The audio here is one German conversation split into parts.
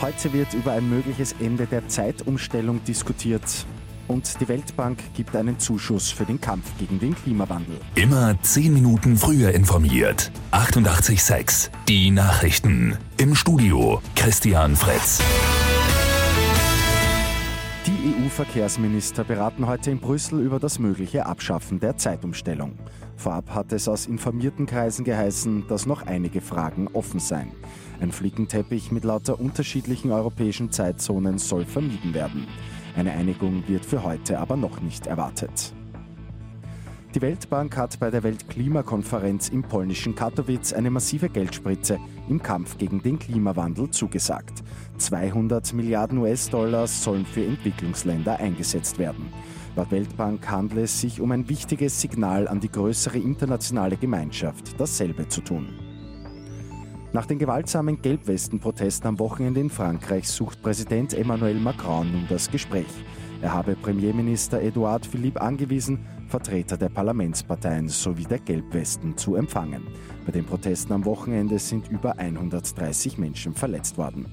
Heute wird über ein mögliches Ende der Zeitumstellung diskutiert. Und die Weltbank gibt einen Zuschuss für den Kampf gegen den Klimawandel. Immer 10 Minuten früher informiert. 88.6 Die Nachrichten. Im Studio Christian Fritz. Die EU-Verkehrsminister beraten heute in Brüssel über das mögliche Abschaffen der Zeitumstellung. Vorab hat es aus informierten Kreisen geheißen, dass noch einige Fragen offen seien. Ein Flickenteppich mit lauter unterschiedlichen europäischen Zeitzonen soll vermieden werden. Eine Einigung wird für heute aber noch nicht erwartet. Die Weltbank hat bei der Weltklimakonferenz im polnischen Katowice eine massive Geldspritze im Kampf gegen den Klimawandel zugesagt. 200 Milliarden US-Dollar sollen für Entwicklungsländer eingesetzt werden. Laut Weltbank handelt es sich um ein wichtiges Signal an die größere internationale Gemeinschaft, dasselbe zu tun. Nach den gewaltsamen Gelbwesten-Protesten am Wochenende in Frankreich sucht Präsident Emmanuel Macron nun das Gespräch. Er habe Premierminister Edouard Philippe angewiesen, Vertreter der Parlamentsparteien sowie der Gelbwesten zu empfangen. Bei den Protesten am Wochenende sind über 130 Menschen verletzt worden.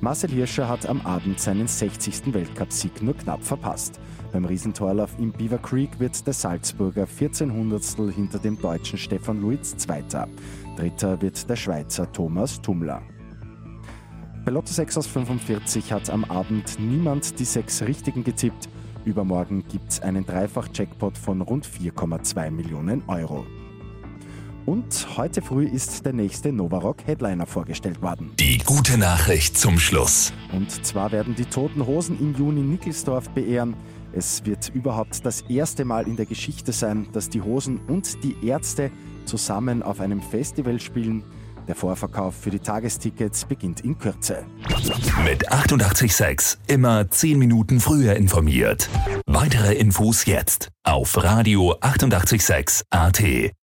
Marcel Hirscher hat am Abend seinen 60. Weltcupsieg nur knapp verpasst. Beim Riesentorlauf im Beaver Creek wird der Salzburger 14 Hundertstel hinter dem deutschen Stefan Luiz Zweiter. Dritter wird der Schweizer Thomas Tumler. Bei Lotto 6 aus 45 hat am Abend niemand die sechs Richtigen getippt. Übermorgen gibt es einen Dreifach-Jackpot von rund 4,2 Millionen Euro. Und heute früh ist der nächste Novarock Headliner vorgestellt worden. Die gute Nachricht zum Schluss. Und zwar werden die Toten Hosen im Juni Nickelsdorf beehren. Es wird überhaupt das erste Mal in der Geschichte sein, dass die Hosen und die Ärzte zusammen auf einem Festival spielen. Der Vorverkauf für die Tagestickets beginnt in Kürze. Mit 886 immer 10 Minuten früher informiert. Weitere Infos jetzt auf Radio 886 AT.